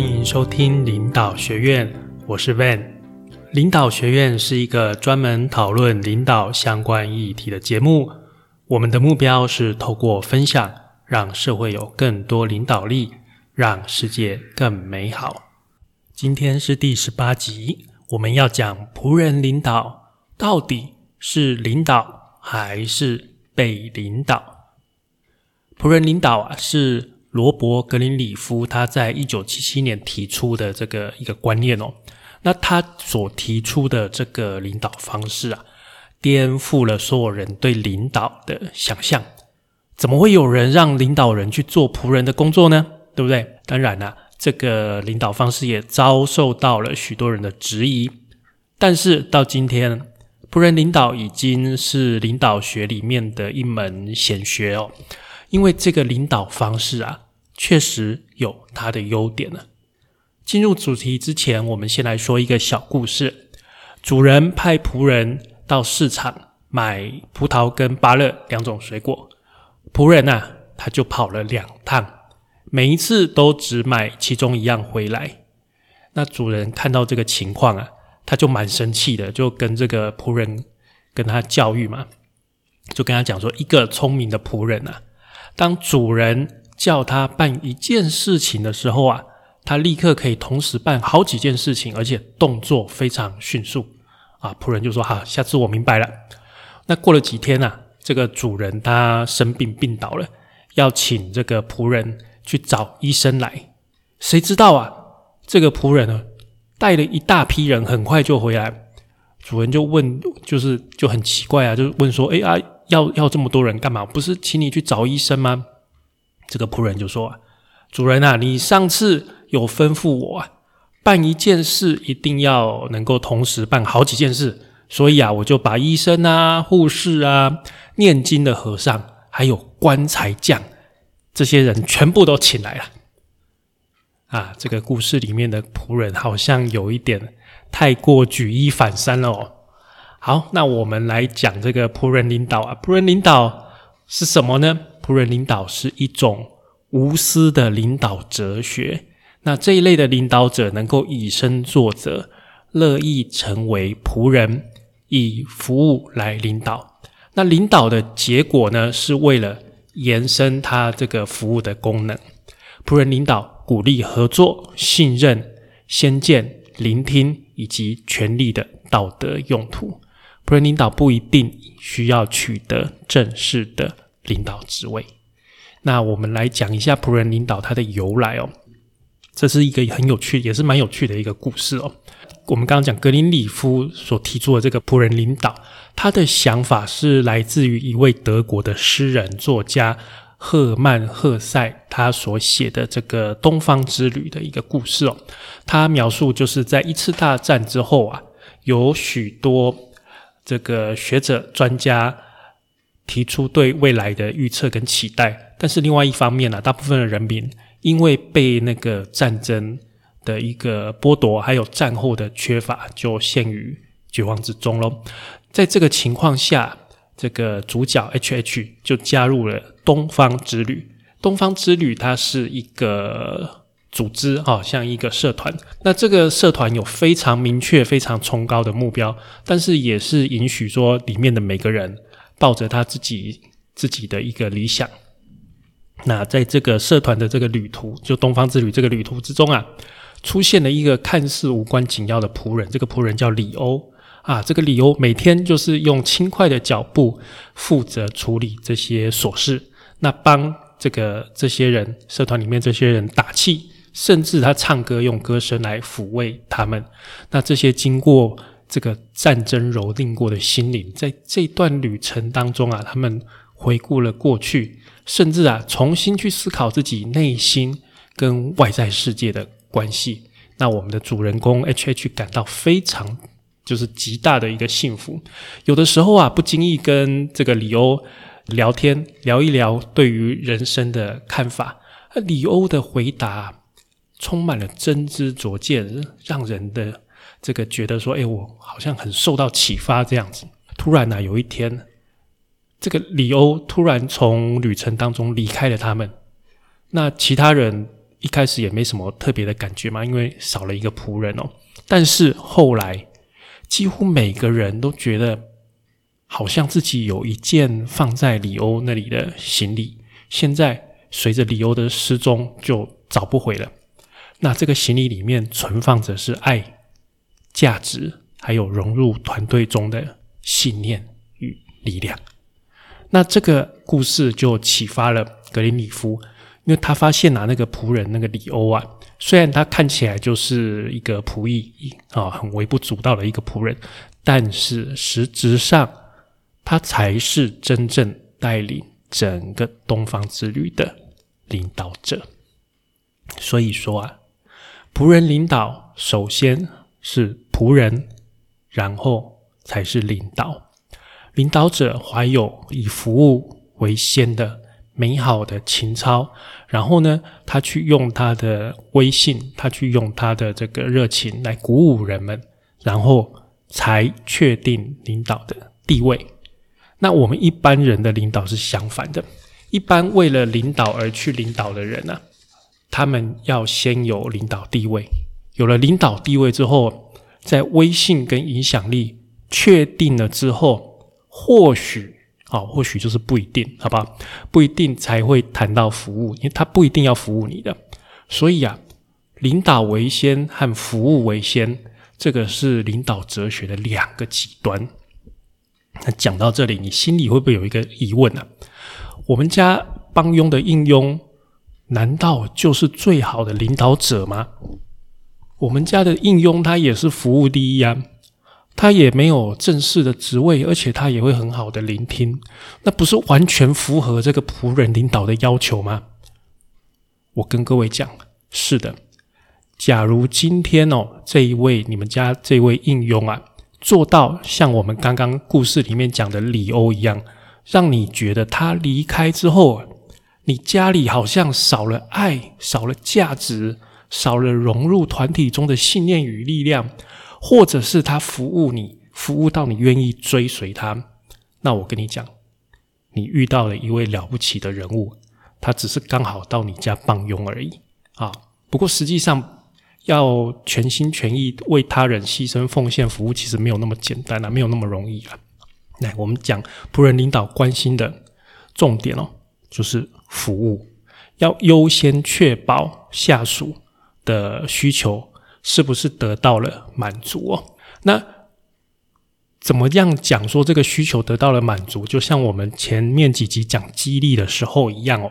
欢迎收听领导学院，我是 Van。领导学院是一个专门讨论领导相关议题的节目。我们的目标是透过分享，让社会有更多领导力，让世界更美好。今天是第十八集，我们要讲仆人领导到底是领导还是被领导？仆人领导啊，是。罗伯·格林里夫他在一九七七年提出的这个一个观念哦，那他所提出的这个领导方式啊，颠覆了所有人对领导的想象。怎么会有人让领导人去做仆人的工作呢？对不对？当然啦，这个领导方式也遭受到了许多人的质疑。但是到今天，仆人领导已经是领导学里面的一门显学哦。因为这个领导方式啊，确实有它的优点呢。进入主题之前，我们先来说一个小故事。主人派仆人到市场买葡萄跟芭乐两种水果，仆人呐，他就跑了两趟，每一次都只买其中一样回来。那主人看到这个情况啊，他就蛮生气的，就跟这个仆人跟他教育嘛，就跟他讲说，一个聪明的仆人啊。当主人叫他办一件事情的时候啊，他立刻可以同时办好几件事情，而且动作非常迅速啊。仆人就说：“好，下次我明白了。”那过了几天啊，这个主人他生病病倒了，要请这个仆人去找医生来。谁知道啊，这个仆人呢带了一大批人，很快就回来。主人就问，就是就很奇怪啊，就问说：“哎啊。”要要这么多人干嘛？不是请你去找医生吗？这个仆人就说：“主人啊，你上次有吩咐我啊，办一件事一定要能够同时办好几件事，所以啊，我就把医生啊、护士啊、念经的和尚，还有棺材匠这些人全部都请来了。”啊，这个故事里面的仆人好像有一点太过举一反三了哦。好，那我们来讲这个仆人领导啊。仆人领导是什么呢？仆人领导是一种无私的领导哲学。那这一类的领导者能够以身作则，乐意成为仆人，以服务来领导。那领导的结果呢，是为了延伸他这个服务的功能。仆人领导鼓励合作、信任、先见、聆听以及权力的道德用途。仆人领导不一定需要取得正式的领导职位。那我们来讲一下仆人领导它的由来哦。这是一个很有趣，也是蛮有趣的一个故事哦。我们刚刚讲格林里夫所提出的这个仆人领导，他的想法是来自于一位德国的诗人作家赫曼·赫塞他所写的这个东方之旅的一个故事哦。他描述就是在一次大战之后啊，有许多。这个学者专家提出对未来的预测跟期待，但是另外一方面呢，大部分的人民因为被那个战争的一个剥夺，还有战后的缺乏，就陷于绝望之中喽。在这个情况下，这个主角 H H 就加入了东方之旅。东方之旅它是一个。组织啊，像一个社团，那这个社团有非常明确、非常崇高的目标，但是也是允许说里面的每个人抱着他自己自己的一个理想。那在这个社团的这个旅途，就东方之旅这个旅途之中啊，出现了一个看似无关紧要的仆人，这个仆人叫李欧啊，这个李欧每天就是用轻快的脚步负责处理这些琐事，那帮这个这些人社团里面这些人打气。甚至他唱歌用歌声来抚慰他们，那这些经过这个战争蹂躏过的心灵，在这段旅程当中啊，他们回顾了过去，甚至啊重新去思考自己内心跟外在世界的关系。那我们的主人公 H H 感到非常就是极大的一个幸福。有的时候啊，不经意跟这个李欧聊天，聊一聊对于人生的看法，李欧的回答。充满了真知灼见，让人的这个觉得说：“哎，我好像很受到启发。”这样子，突然呢，有一天，这个李欧突然从旅程当中离开了他们。那其他人一开始也没什么特别的感觉嘛，因为少了一个仆人哦。但是后来，几乎每个人都觉得，好像自己有一件放在里欧那里的行李，现在随着里欧的失踪就找不回了。那这个行李里面存放着是爱、价值，还有融入团队中的信念与力量。那这个故事就启发了格林里夫，因为他发现啊，那个仆人那个里欧啊，虽然他看起来就是一个仆役啊，很微不足道的一个仆人，但是实质上他才是真正带领整个东方之旅的领导者。所以说啊，仆人领导首先是仆人，然后才是领导。领导者怀有以服务为先的美好的情操，然后呢，他去用他的威信，他去用他的这个热情来鼓舞人们，然后才确定领导的地位。那我们一般人的领导是相反的，一般为了领导而去领导的人呢，他们要先有领导地位，有了领导地位之后，在威信跟影响力确定了之后。或许啊，或许就是不一定，好吧？不一定才会谈到服务，因为他不一定要服务你的。所以啊，领导为先和服务为先，这个是领导哲学的两个极端。那讲到这里，你心里会不会有一个疑问呢？我们家帮佣的应用，难道就是最好的领导者吗？我们家的应用，他也是服务第一啊。他也没有正式的职位，而且他也会很好的聆听，那不是完全符合这个仆人领导的要求吗？我跟各位讲，是的。假如今天哦，这一位你们家这位应用啊，做到像我们刚刚故事里面讲的里欧一样，让你觉得他离开之后，你家里好像少了爱，少了价值，少了融入团体中的信念与力量。或者是他服务你，服务到你愿意追随他，那我跟你讲，你遇到了一位了不起的人物，他只是刚好到你家帮佣而已啊。不过实际上，要全心全意为他人牺牲奉献服务，其实没有那么简单啊，没有那么容易啊。来，我们讲仆人领导关心的重点哦，就是服务，要优先确保下属的需求。是不是得到了满足哦？那怎么样讲说这个需求得到了满足？就像我们前面几集讲激励的时候一样哦，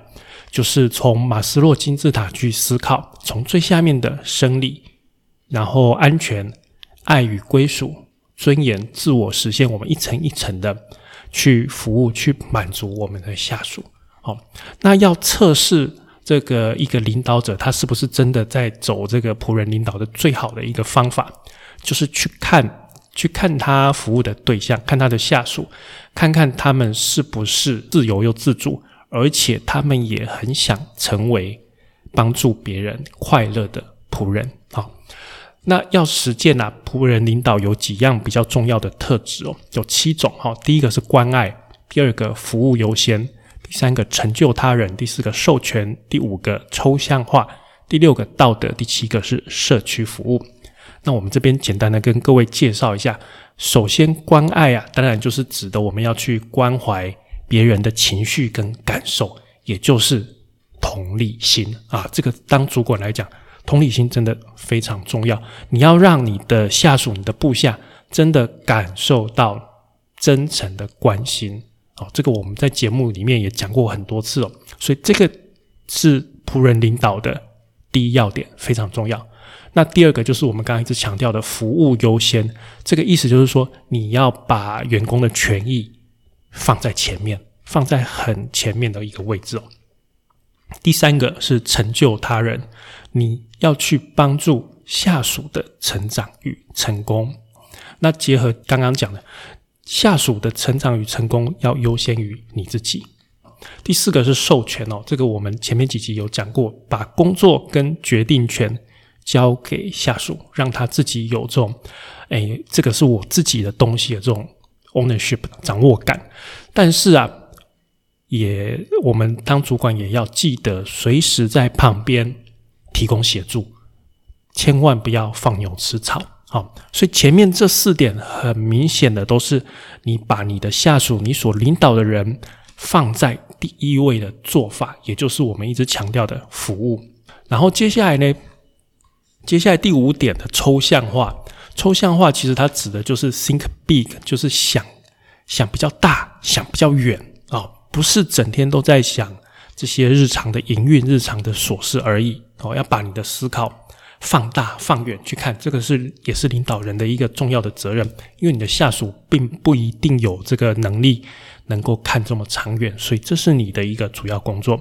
就是从马斯洛金字塔去思考，从最下面的生理，然后安全、爱与归属、尊严、自我实现，我们一层一层的去服务，去满足我们的下属。好，那要测试。这个一个领导者，他是不是真的在走这个仆人领导的最好的一个方法，就是去看，去看他服务的对象，看他的下属，看看他们是不是自由又自主，而且他们也很想成为帮助别人快乐的仆人。好，那要实践呐，仆人领导有几样比较重要的特质哦，有七种哈。第一个是关爱，第二个服务优先。第三个成就他人，第四个授权，第五个抽象化，第六个道德，第七个是社区服务。那我们这边简单的跟各位介绍一下。首先，关爱啊，当然就是指的我们要去关怀别人的情绪跟感受，也就是同理心啊。这个当主管来讲，同理心真的非常重要。你要让你的下属、你的部下真的感受到真诚的关心。哦，这个我们在节目里面也讲过很多次哦，所以这个是仆人领导的第一要点，非常重要。那第二个就是我们刚刚一直强调的服务优先，这个意思就是说你要把员工的权益放在前面，放在很前面的一个位置哦。第三个是成就他人，你要去帮助下属的成长与成功。那结合刚刚讲的。下属的成长与成功要优先于你自己。第四个是授权哦，这个我们前面几集有讲过，把工作跟决定权交给下属，让他自己有这种，哎，这个是我自己的东西的这种 ownership 掌握感。但是啊，也我们当主管也要记得随时在旁边提供协助，千万不要放牛吃草。好，所以前面这四点很明显的都是你把你的下属、你所领导的人放在第一位的做法，也就是我们一直强调的服务。然后接下来呢，接下来第五点的抽象化，抽象化其实它指的就是 think big，就是想想比较大，想比较远啊，不是整天都在想这些日常的营运、日常的琐事而已哦，要把你的思考。放大、放远去看，这个是也是领导人的一个重要的责任，因为你的下属并不一定有这个能力能够看这么长远，所以这是你的一个主要工作。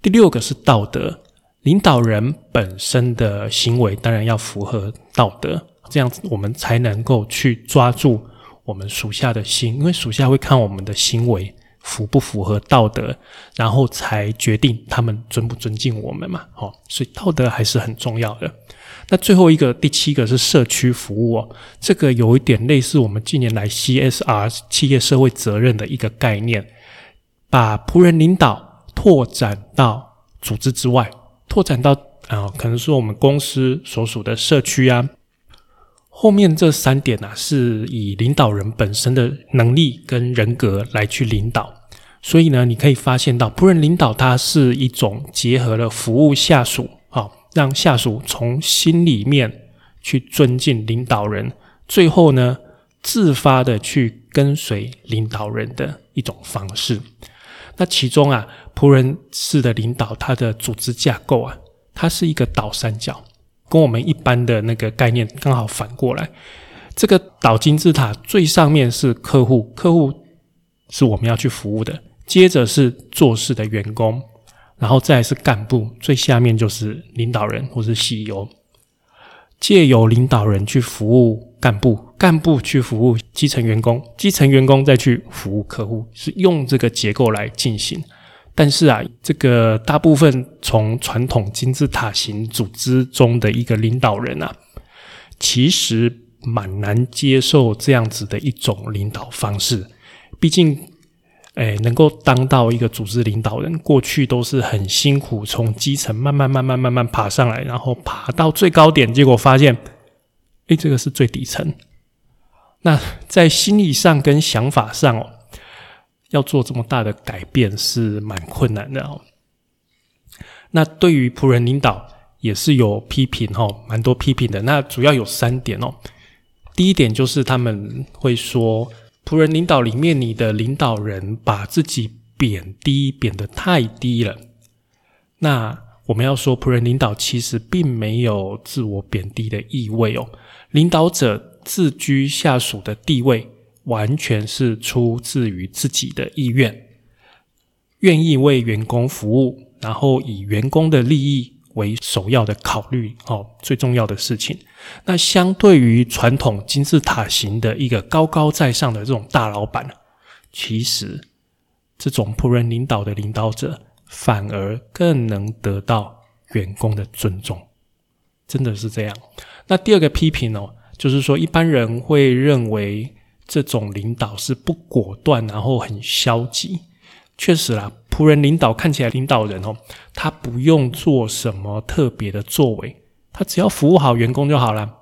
第六个是道德，领导人本身的行为当然要符合道德，这样子我们才能够去抓住我们属下的心，因为属下会看我们的行为。符不符合道德，然后才决定他们尊不尊敬我们嘛？好，所以道德还是很重要的。那最后一个第七个是社区服务哦，这个有一点类似我们近年来 CSR 企业社会责任的一个概念，把仆人领导拓展到组织之外，拓展到啊，可能说我们公司所属的社区啊。后面这三点呢，是以领导人本身的能力跟人格来去领导，所以呢，你可以发现到仆人领导，它是一种结合了服务下属，啊，让下属从心里面去尊敬领导人，最后呢，自发的去跟随领导人的一种方式。那其中啊，仆人式的领导，它的组织架构啊，它是一个倒三角。跟我们一般的那个概念刚好反过来，这个倒金字塔最上面是客户，客户是我们要去服务的，接着是做事的员工，然后再是干部，最下面就是领导人或是 CEO，借由领导人去服务干部，干部去服务基层员工，基层员工再去服务客户，是用这个结构来进行。但是啊，这个大部分从传统金字塔型组织中的一个领导人啊，其实蛮难接受这样子的一种领导方式。毕竟，哎，能够当到一个组织领导人，过去都是很辛苦，从基层慢慢、慢慢、慢慢爬上来，然后爬到最高点，结果发现，哎，这个是最底层。那在心理上跟想法上哦。要做这么大的改变是蛮困难的哦。那对于仆人领导也是有批评哦，蛮多批评的。那主要有三点哦。第一点就是他们会说，仆人领导里面你的领导人把自己贬低，贬得太低了。那我们要说，仆人领导其实并没有自我贬低的意味哦。领导者自居下属的地位。完全是出自于自己的意愿，愿意为员工服务，然后以员工的利益为首要的考虑哦，最重要的事情。那相对于传统金字塔型的一个高高在上的这种大老板，其实这种仆人领导的领导者反而更能得到员工的尊重，真的是这样。那第二个批评哦，就是说一般人会认为。这种领导是不果断，然后很消极。确实啦，仆人领导看起来领导人哦，他不用做什么特别的作为，他只要服务好员工就好了。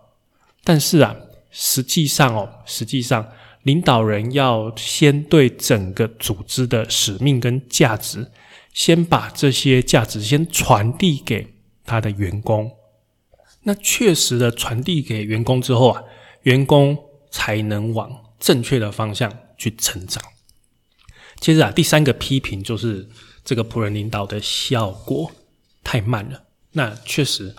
但是啊，实际上哦，实际上领导人要先对整个组织的使命跟价值，先把这些价值先传递给他的员工。那确实的传递给员工之后啊，员工才能往。正确的方向去成长。接着啊，第三个批评就是这个仆人领导的效果太慢了。那确实，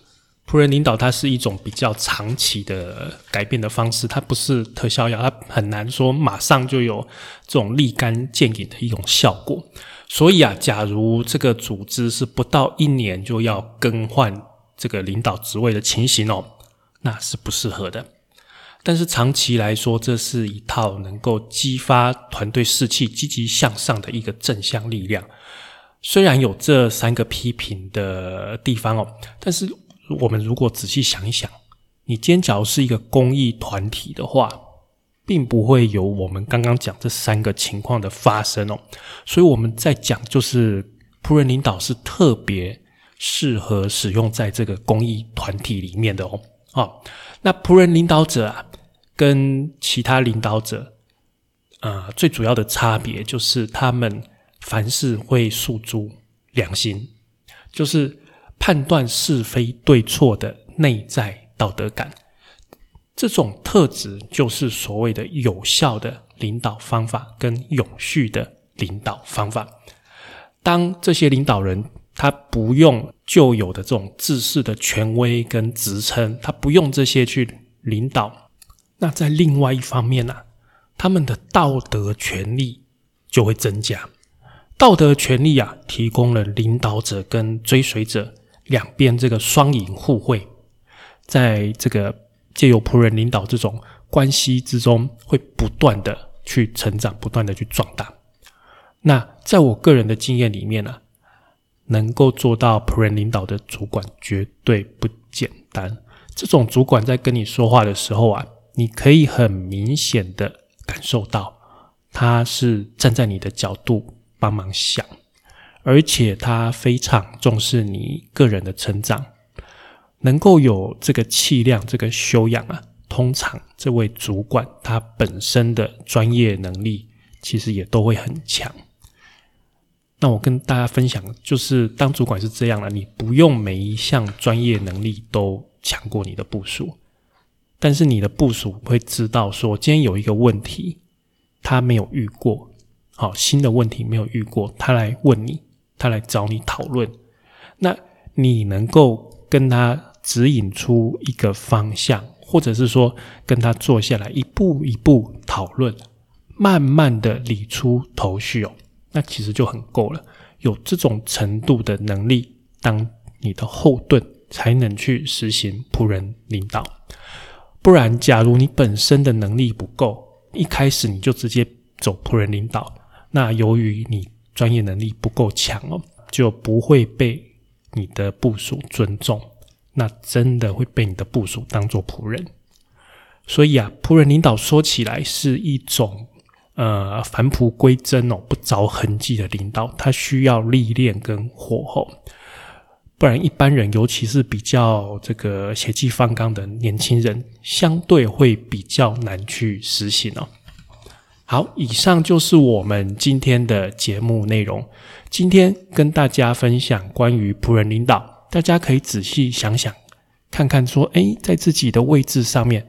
仆人领导它是一种比较长期的改变的方式，它不是特效药，它很难说马上就有这种立竿见影的一种效果。所以啊，假如这个组织是不到一年就要更换这个领导职位的情形哦，那是不适合的。但是长期来说，这是一套能够激发团队士气、积极向上的一个正向力量。虽然有这三个批评的地方哦，但是我们如果仔细想一想，你今天假如是一个公益团体的话，并不会有我们刚刚讲这三个情况的发生哦。所以我们在讲，就是仆人领导是特别适合使用在这个公益团体里面的哦。好，那仆人领导者啊，跟其他领导者，呃，最主要的差别就是他们凡事会诉诸良心，就是判断是非对错的内在道德感。这种特质就是所谓的有效的领导方法跟永续的领导方法。当这些领导人他不用旧有的这种自视的权威跟职称，他不用这些去领导，那在另外一方面呢，他们的道德权利就会增加。道德权利啊，提供了领导者跟追随者两边这个双赢互惠，在这个。借由仆人领导这种关系之中，会不断的去成长，不断的去壮大。那在我个人的经验里面呢，能够做到仆人领导的主管绝对不简单。这种主管在跟你说话的时候啊，你可以很明显的感受到，他是站在你的角度帮忙想，而且他非常重视你个人的成长。能够有这个气量、这个修养啊，通常这位主管他本身的专业能力其实也都会很强。那我跟大家分享，就是当主管是这样了，你不用每一项专业能力都强过你的部署，但是你的部署会知道说，今天有一个问题他没有遇过，好新的问题没有遇过，他来问你，他来找你讨论，那你能够跟他。指引出一个方向，或者是说跟他坐下来，一步一步讨论，慢慢的理出头绪哦，那其实就很够了。有这种程度的能力，当你的后盾，才能去实行仆人领导。不然，假如你本身的能力不够，一开始你就直接走仆人领导，那由于你专业能力不够强哦，就不会被你的部属尊重。那真的会被你的部署当做仆人，所以啊，仆人领导说起来是一种呃返璞归真哦，不着痕迹的领导，他需要历练跟火候，不然一般人，尤其是比较这个血气方刚的年轻人，相对会比较难去实行哦。好，以上就是我们今天的节目内容。今天跟大家分享关于仆人领导。大家可以仔细想想，看看说，哎，在自己的位置上面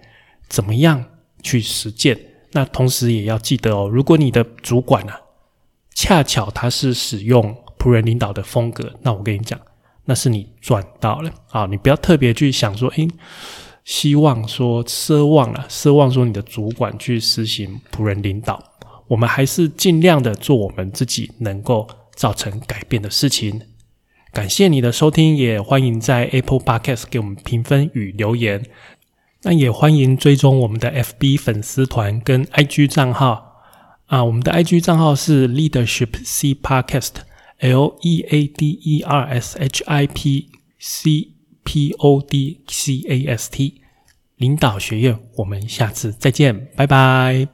怎么样去实践？那同时也要记得哦，如果你的主管啊，恰巧他是使用仆人领导的风格，那我跟你讲，那是你赚到了啊！你不要特别去想说，哎，希望说奢望了，奢望说你的主管去实行仆人领导，我们还是尽量的做我们自己能够造成改变的事情。感谢你的收听，也欢迎在 Apple Podcast 给我们评分与留言。那也欢迎追踪我们的 FB 粉丝团跟 IG 账号啊，我们的 IG 账号是 Leadership C Podcast Podcast，L E A D E R S H I P C P O D C A S T，领导学院。我们下次再见，拜拜。